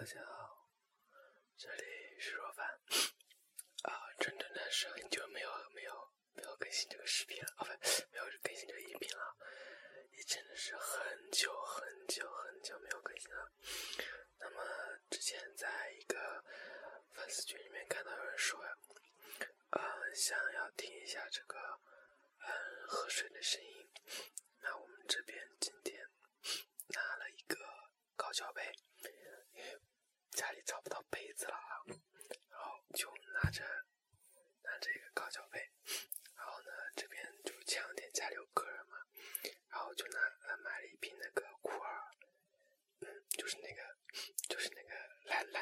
大家好，这里是若凡。啊，真的是很久没有没有没有更新这个视频了，哦不，没有更新这个音频了，也真的是很久很久很久没有更新了。那么之前在一个粉丝群里面看到有人说，呃，想要听一下这个嗯喝水的声音，那我们这边今天拿了一个高脚杯。家里找不到杯子了啊，然后就拿着拿着一个高脚杯，然后呢这边就前两天家里有客人嘛，然后就拿买了一瓶那个库尔，嗯，就是那个就是那个蓝蓝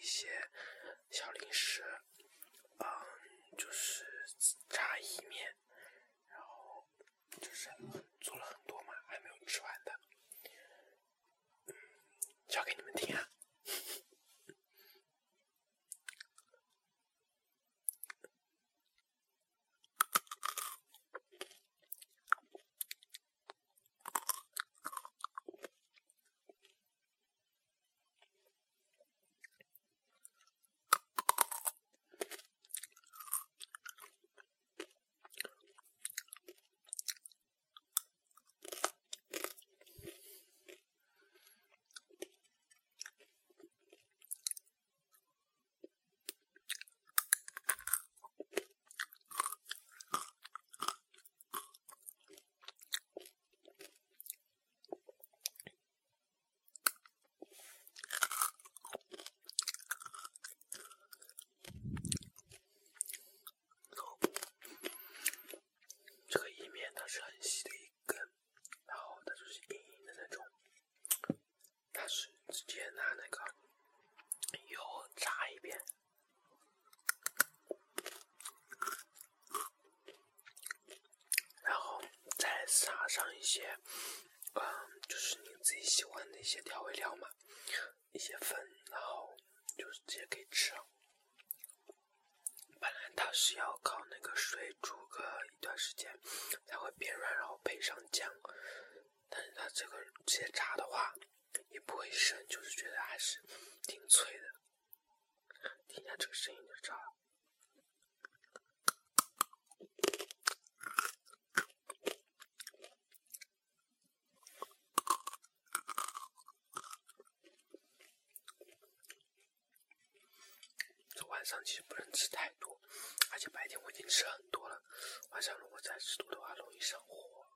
一些小零食，嗯，就是炸意面，然后就是做了很多嘛，还没有吃完的，嗯，讲给你们听啊。一些，嗯，就是你自己喜欢的一些调味料嘛，一些粉，然后就是直接可以吃。本来是要靠那个水煮个一段时间才会变软，然后配上酱，但是它这个直接炸的话也不会生，就是觉得还是挺脆的。听一下这个声音就知道了。晚上其实不能吃太多，而且白天我已经吃很多了，晚上如果再吃多的话，容易上火。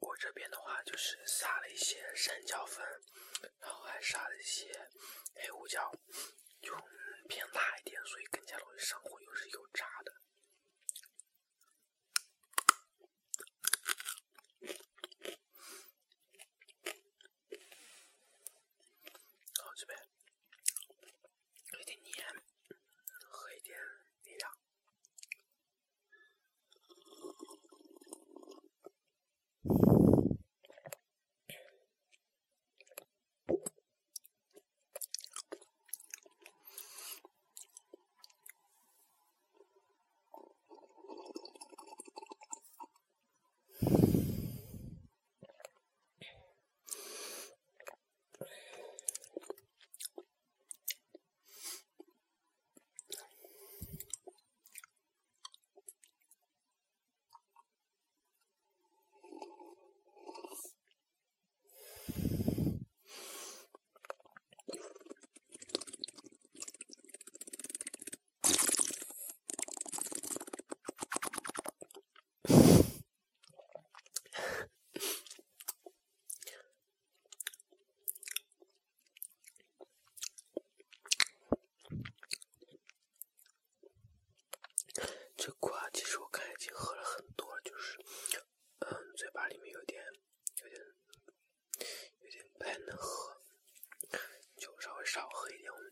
我这边的话就是撒了一些山椒粉，然后还撒了一些黑胡椒，就偏辣一点，所以更加容易上火，又是油炸的。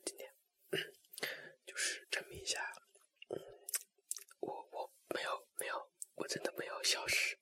今天就是证明一下，嗯、我我没有没有，我真的没有消失。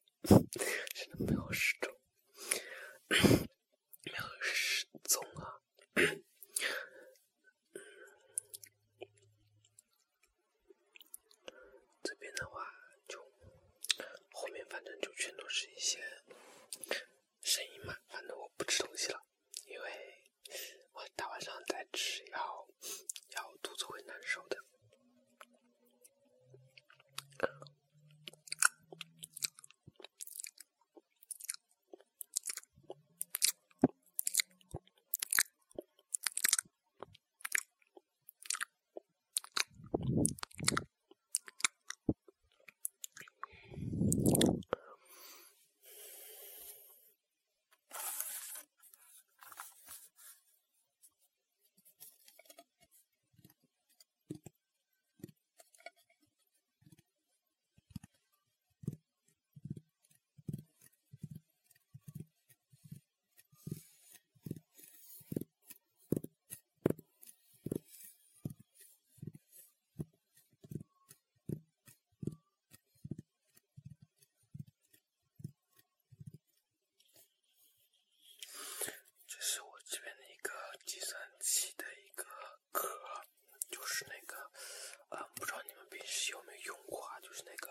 是有没有用过啊？就是那个，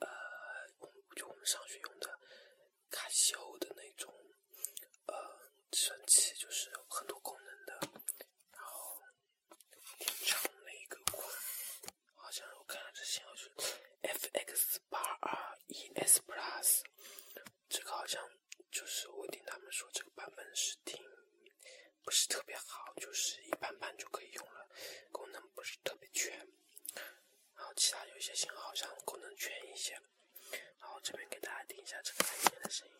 呃，就我们上学用的卡西欧的那种，呃，计算器，就是有很多功能的。然后点成了一个款，好像我看了这型号是 FX 八二 ES Plus，这个好像就是我听他们说这个版本是挺不是特别好，就是一般般就可以用了。这些信号好像功能全一些。然后这边给大家听一下这个按键的声音。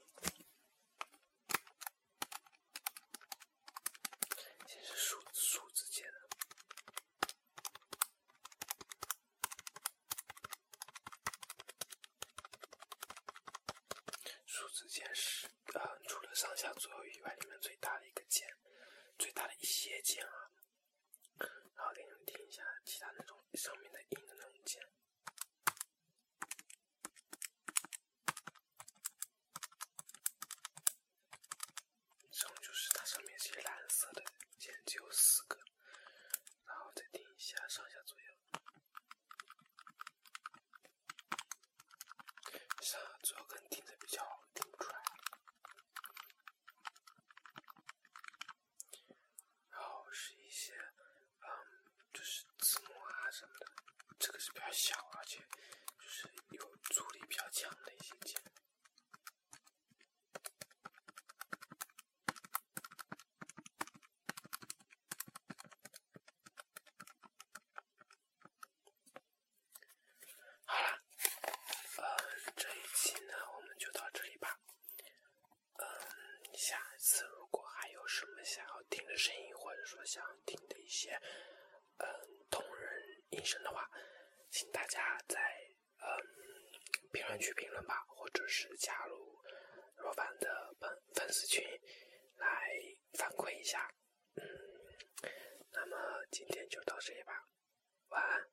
这是数数字键的。数字键是啊除了上下左右以外里面最大的一个键最大的一些键啊。然后给你们听一下其他那种上面嗯同人音声的话，请大家在嗯评论区评论吧，或者是加入若凡的粉粉丝群来反馈一下。嗯，那么今天就到这里吧，晚安。